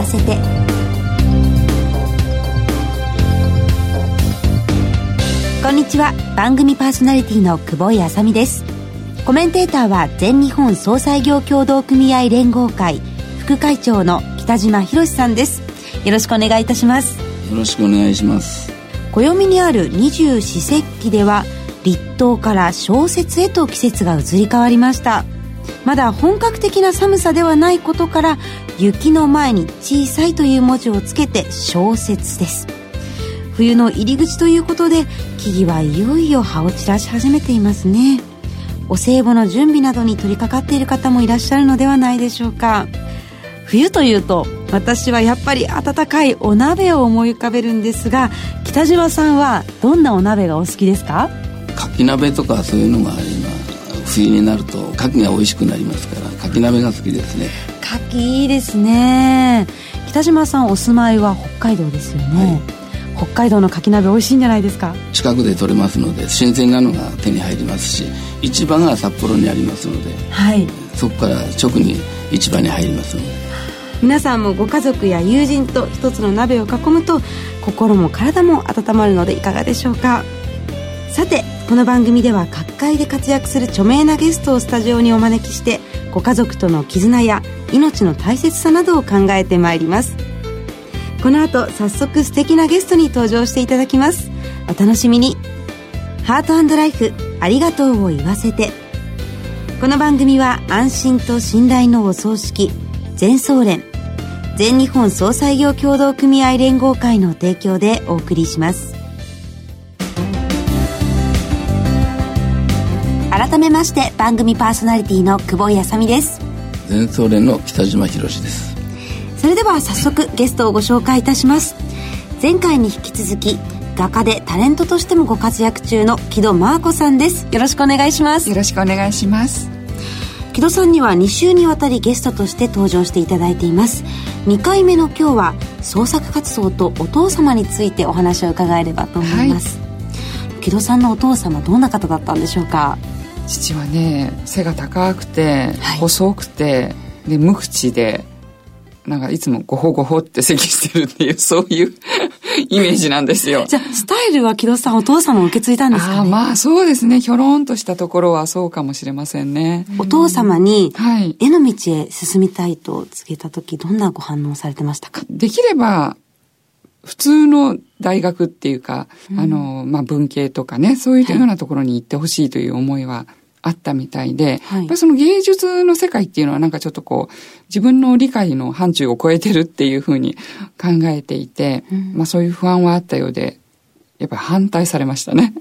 わせて。こんにちは。番組パーソナリティの久保井あさみです。コメンテーターは全日本総裁業協同組合連合会副会長の北島博さんです。よろしくお願いいたします。よろしくお願いします。暦にある二十四節気では立冬から小雪へと季節が移り変わりましたまだ本格的な寒さではないことから雪の前に小さいという文字をつけて小雪です。冬の入り口ということで木々はいよいよ葉を散らし始めていますね。お歳暮の準備などに取り掛かっている方もいらっしゃるのではないでしょうか。冬というと私はやっぱり温かいお鍋を思い浮かべるんですが北島さんはどんなお鍋がお好きですか？かき鍋とかそういうのが今冬になると牡蠣が美味しくなりますから牡蠣鍋が好きですね。牡蠣いいですね。北島さんお住まいは北海道ですよね、はい、北海道の牡蠣鍋美味しいんじゃないですか？近くで取れますので新鮮なのが手に入りますし市場が札幌にありますので、はい、そこから直に市場に入りますので。皆さんもご家族や友人と一つの鍋を囲むと心も体も温まるのでいかがでしょうか？さてこの番組では各界で活躍する著名なゲストをスタジオにお招きしてご家族との絆や命の大切さなどを考えてまいります。この後早速素敵なゲストに登場していただきます。お楽しみに。ハートライフありがとうを言わせて。この番組は安心と信頼のお葬式全総連全日本総裁業協同組合連合会の提供でお送りします。改めまして番組パーソナリティの久保井あさみです。全総連の北島博です。それでは早速ゲストをご紹介いたします。前回に引き続き画家でタレントとしてもご活躍中の木戸真子さんです。よろしくお願いします。よろしくお願いします。木戸さんには2週にわたりゲストとして登場していただいています。2回目の今日は創作活動とお父様についてお話を伺えればと思います、はい、木戸さんのお父様どんな方だったんでしょうか？父はね背が高くて細くて、はい、で無口でなんかいつもごほごほって咳してるっていう そういう イメージなんですよ。じゃあ、スタイルは木戸さんお父様を受け継いだんですか、ね、あまあそうですね。ひょろんとしたところはそうかもしれませんね。お父様に、絵の道へ進みたいと告げた時、どんなご反応されてましたか？できれば、普通の大学っていうか、うん、あの、まあ文系とかね、そういうようなところに行ってほしいという思いは、あったみたいで、はい、やっぱりその芸術の世界っていうのはなんかちょっとこう、自分の理解の範疇を超えてるっていうふうに考えていて、うん、まあそういう不安はあったようで、やっぱり反対されましたね。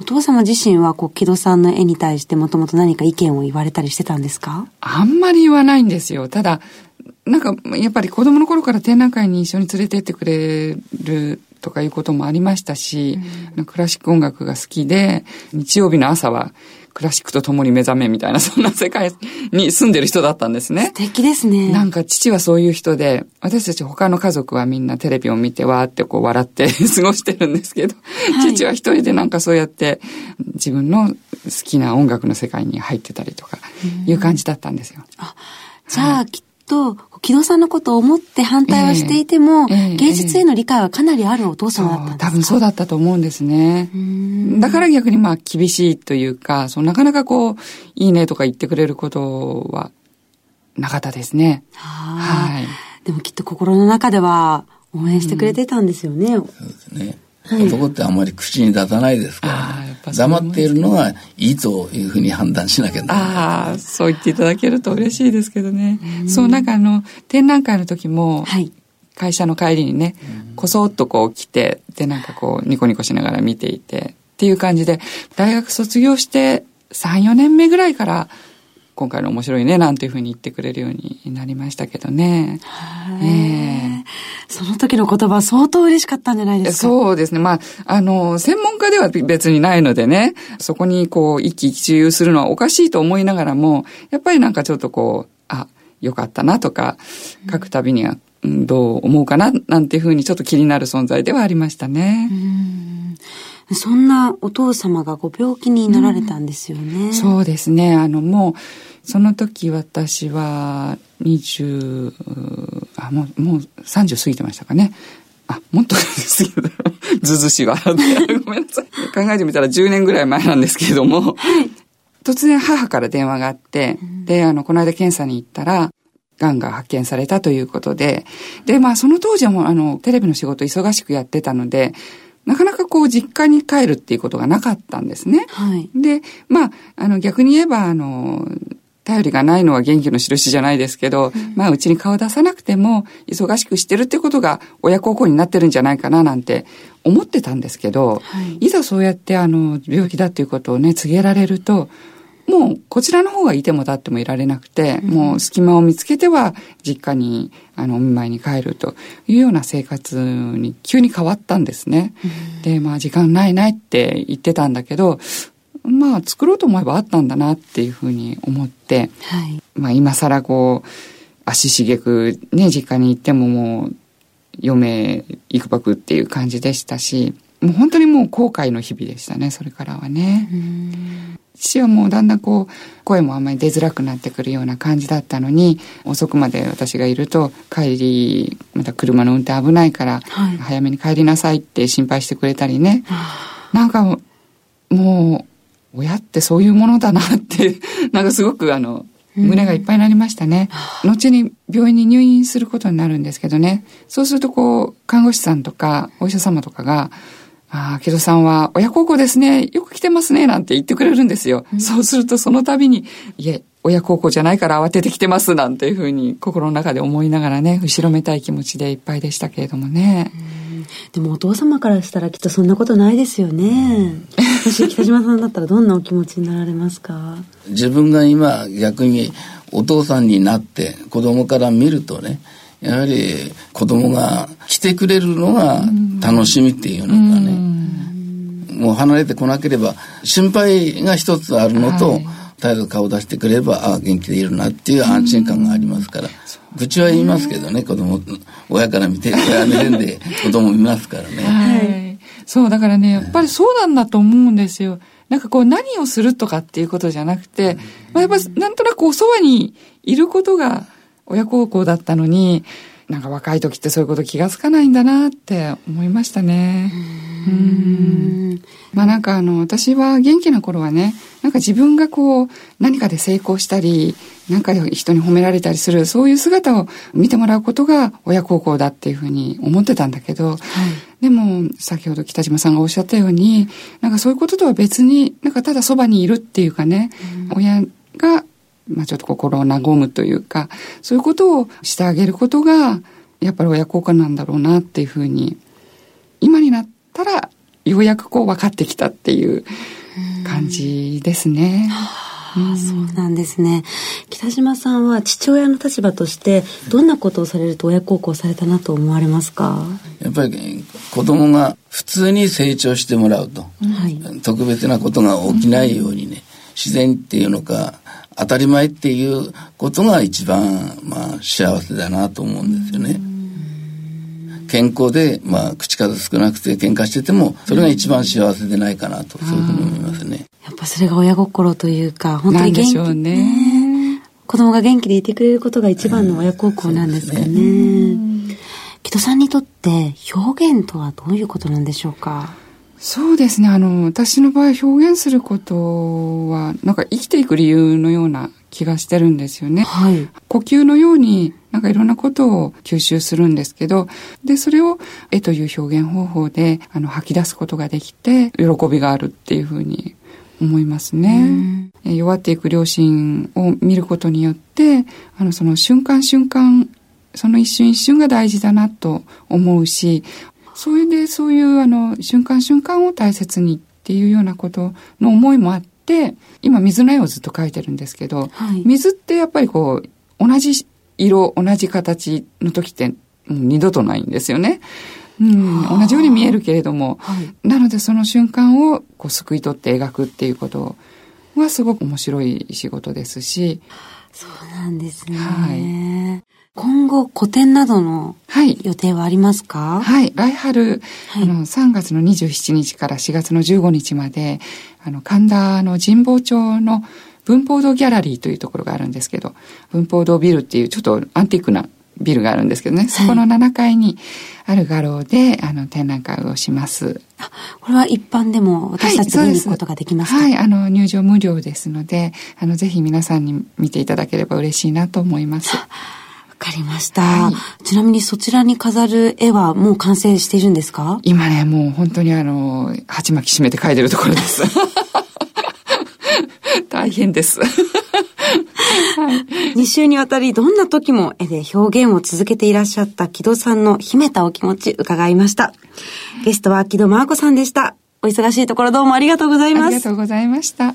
お父様自身は、こう、木戸さんの絵に対してもともと何か意見を言われたりしてたんですか？あんまり言わないんですよ。ただ、なんか、やっぱり子供の頃から展覧会に一緒に連れてってくれるとかいうこともありましたし、うん、クラシック音楽が好きで、日曜日の朝はクラシックと共に目覚めみたいな、そんな世界に住んでる人だったんですね。素敵ですね。なんか父はそういう人で、私たち他の家族はみんなテレビを見てわーってこう笑って 過ごしてるんですけど、はい、父は一人でなんかそうやって自分の好きな音楽の世界に入ってたりとか、いう感じだったんですよ。あじゃあ、はい、きっと、木戸さんのことを思って反対はしていても、えーえー、芸術への理解はかなりあるお父様だったんですか？多分そうだったと思うんですね。だから逆にまあ厳しいというか、そのなかなかこう、いいねとか言ってくれることはなかったですね。はい。でもきっと心の中では応援してくれてたんですよね。うん、そうですね。男ってあんまり口に出さないですから、ね、黙っているのがいいというふうに判断しなきゃならない、ああ、そう言っていただけると嬉しいですけどね。うそう、なんかあの、展覧会の時も、はい、会社の帰りにね、こそっとこう来て、で、なんかこう、ニコニコしながら見ていて、っていう感じで、大学卒業して3、4年目ぐらいから、今回の面白いね、なんていうふうに言ってくれるようになりましたけどね。えー、その時の言葉相当嬉しかったんじゃないですか？そうですね。まあ、あの、専門家では別にないのでね、そこにこう、一喜一憂するのはおかしいと思いながらも、やっぱりなんかちょっとこう、あ、よかったなとか、書くたびには、うん、どう思うかな、なんていうふうにちょっと気になる存在ではありましたね。そんなお父様がご病気になられたんですよね。うん、そうですね。あの、もう、その時私は23あ、もう、もう30過ぎてましたかね。あ、もっとですけど、ずずしいわ。ごめんなさい。考えてみたら10年ぐらい前なんですけれども、はい、突然母から電話があって、で、あの、この間検査に行ったら、癌が発見されたということで、で、まあその当時はもうあの、テレビの仕事忙しくやってたので、なかなかこう実家に帰るっていうことがなかったんですね。はい。で、まあ、あの逆に言えば、あの、頼りがないのは元気の印じゃないですけど、うん、まあうちに顔出さなくても忙しくしてるってことが親孝行になってるんじゃないかななんて思ってたんですけど、はい、いざそうやってあの病気だっていうことをね告げられると、もうこちらの方がいても立ってもいられなくて、うん、もう隙間を見つけては実家にあのお見舞いに帰るというような生活に急に変わったんですね。うん、でまあ時間ないないって言ってたんだけどまあ作ろうと思えばあったんだなっていうふうに思って、はい、まあ今更こう足しげくね実家に行ってももう嫁いくばくっていう感じでしたしもう本当にもう後悔の日々でしたねそれからはね。父はもうだんだんこう声もあんまり出づらくなってくるような感じだったのに遅くまで私がいると帰りまた車の運転危ないから、早めに帰りなさいって心配してくれたりね、なんかもう親ってそういうものだなって なんかすごくあの胸がいっぱいになりましたね。うん、後に病院に入院することになるんですけどね。そうするとこう、看護師さんとかお医者様とかが、ああ、木戸さんは親孝行ですね。よく来てますね。なんて言ってくれるんですよ。うん、そうするとその度に、いえ、親孝行じゃないから慌ててきてます。なんていうふうに心の中で思いながらね、後ろめたい気持ちでいっぱいでしたけれどもね。でもお父様からしたらきっとそんなことないですよね。もし北島さんだったらどんなお気持ちになられますか？自分が今逆にお父さんになって子供から見るとね、やはり子供が来てくれるのが楽しみっていうのかね、もう離れてこなければ心配が一つあるのと、はい。絶えず顔出してくれればああ元気でいるなっていう安心感がありますから、愚痴は言いますけどね子供親から見て親目線で子供見ますからね、はい、そうだからねやっぱりそうなんだと思うんですよ。なんかこう何をするとかっていうことじゃなくて、まあ、やっぱなんとなくおそばにいることが親孝行だったのに、なんか若い時ってそういうこと気がつかないんだなって思いましたね。うん。まあなんかあの、私は元気な頃はね、なんか自分がこう、何かで成功したり、なんか人に褒められたりする、そういう姿を見てもらうことが親孝行だっていうふうに思ってたんだけど、はい、でも先ほど北島さんがおっしゃったように、なんかそういうこととは別に、なんかただそばにいるっていうかね、親がまあちょっと心を和むというか、そういうことをしてあげることが、やっぱり親孝行なんだろうなっていうふうに、今になったら、ようやくこう分かってきたっていう感じですね。うん、そうなんですね。北島さんは父親の立場としてどんなことをされると親孝行されたなと思われますか？やっぱり子供が普通に成長してもらうと、はい、特別なことが起きないようにね、自然っていうのか当たり前っていうことが一番、まあ、幸せだなと思うんですよね。健康で、まあ、口数少なくて喧嘩してても、それが一番幸せでないかなと、そういうふうに思いますね。やっぱそれが親心というか、本当に元気。ねね子供が元気でいてくれることが一番の親孝行なんですかね。ね木戸さんにとって表現とはどういうことなんでしょうか？そうですね。あの、私の場合表現することは、なんか生きていく理由のような気がしてるんですよね。はい。呼吸のように、なんかいろんなことを吸収するんですけど、で、それを絵という表現方法で、あの、吐き出すことができて、喜びがあるっていうふうに思いますね。弱っていく両親を見ることによって、あの、その瞬間瞬間、その一瞬一瞬が大事だなと思うし、それでそういうあの瞬間瞬間を大切にっていうようなことの思いもあって今水の絵をずっと描いてるんですけど、はい、水ってやっぱりこう同じ色同じ形の時って二度とないんですよね。うん、同じように見えるけれども、はい、なのでその瞬間をこう救い取って描くっていうことはすごく面白い仕事ですし。そうなんですね。はい。今後個展などの予定はありますか？はい。来春、はい、あの、3月の27日から4月の15日まで、あの、神田の神保町の文法堂ギャラリーというところがあるんですけど、文法堂ビルっていうちょっとアンティークなビルがあるんですけどね、そこの7階にある画廊で、あの、展覧会をします。これは一般でも私たち見に行くことができますか、はい、あの、入場無料ですので、あの、ぜひ皆さんに見ていただければ嬉しいなと思います。わかりました、はい、ちなみにそちらに飾る絵はもう完成しているんですか？今ね、もう本当にあの、鉢巻き締めて描いてるところです。大変です。はい、2週にわたりどんな時も絵で表現を続けていらっしゃった木戸さんの秘めたお気持ち伺いました。ゲストは木戸真子さんでした。お忙しいところどうもありがとうございます。ありがとうございました。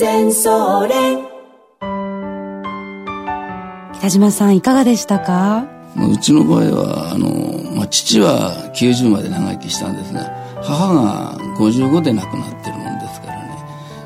全北島さんいかがでしたか？うちの場合はあの、まあ、父は90まで長生きしたんですが母が55で亡くなってる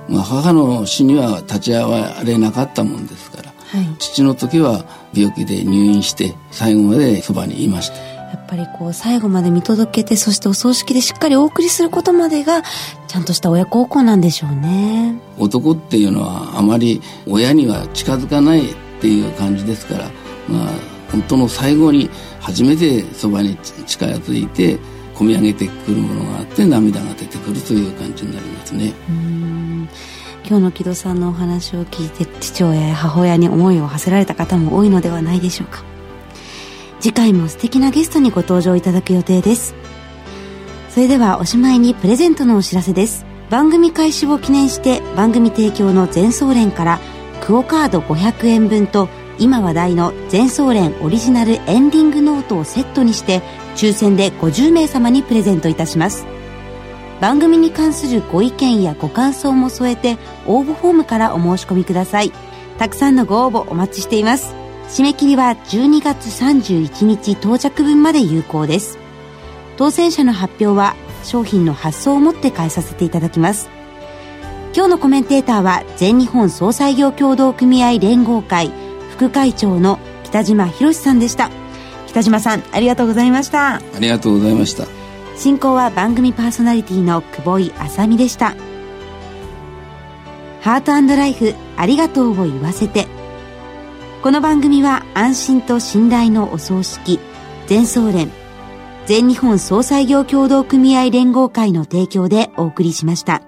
まあ、母の死には立ち会われなかったもんですから、はい、父の時は病気で入院して最後までそばにいましたやっぱりこう最後まで見届けてそしてお葬式でしっかりお送りすることまでがちゃんとした親孝行なんでしょうね。男っていうのはあまり親には近づかないっていう感じですからまあ本当の最後に初めてそばに近づいて込み上げてくるものがあって涙が出てくるという感じになりますね。今日の木戸さんのお話を聞いて父親や母親に思いを馳せられた方も多いのではないでしょうか次回も素敵なゲストにご登場いただく予定です。それではおしまいにプレゼントのお知らせです。番組開始を記念して番組提供の全総連からクオカード500円分と今話題の全総連オリジナルエンディングノートをセットにして抽選で50名様にプレゼントいたします。番組に関するご意見やご感想も添えて応募フォームからお申し込みください。たくさんのご応募お待ちしています。締め切りは12月31日到着分まで有効です。当選者の発表は商品の発送をもって返させていただきます。今日のコメンテーターは全日本総裁業協同組合連合会副会長の北島博さんでした。北島さんありがとうございました。ありがとうございました。進行は番組パーソナリティの久保井麻美でした。ハートライフありがとうを言わせてこの番組は安心と信頼のお葬式全総連全日本総裁業協同組合連合会の提供でお送りしました。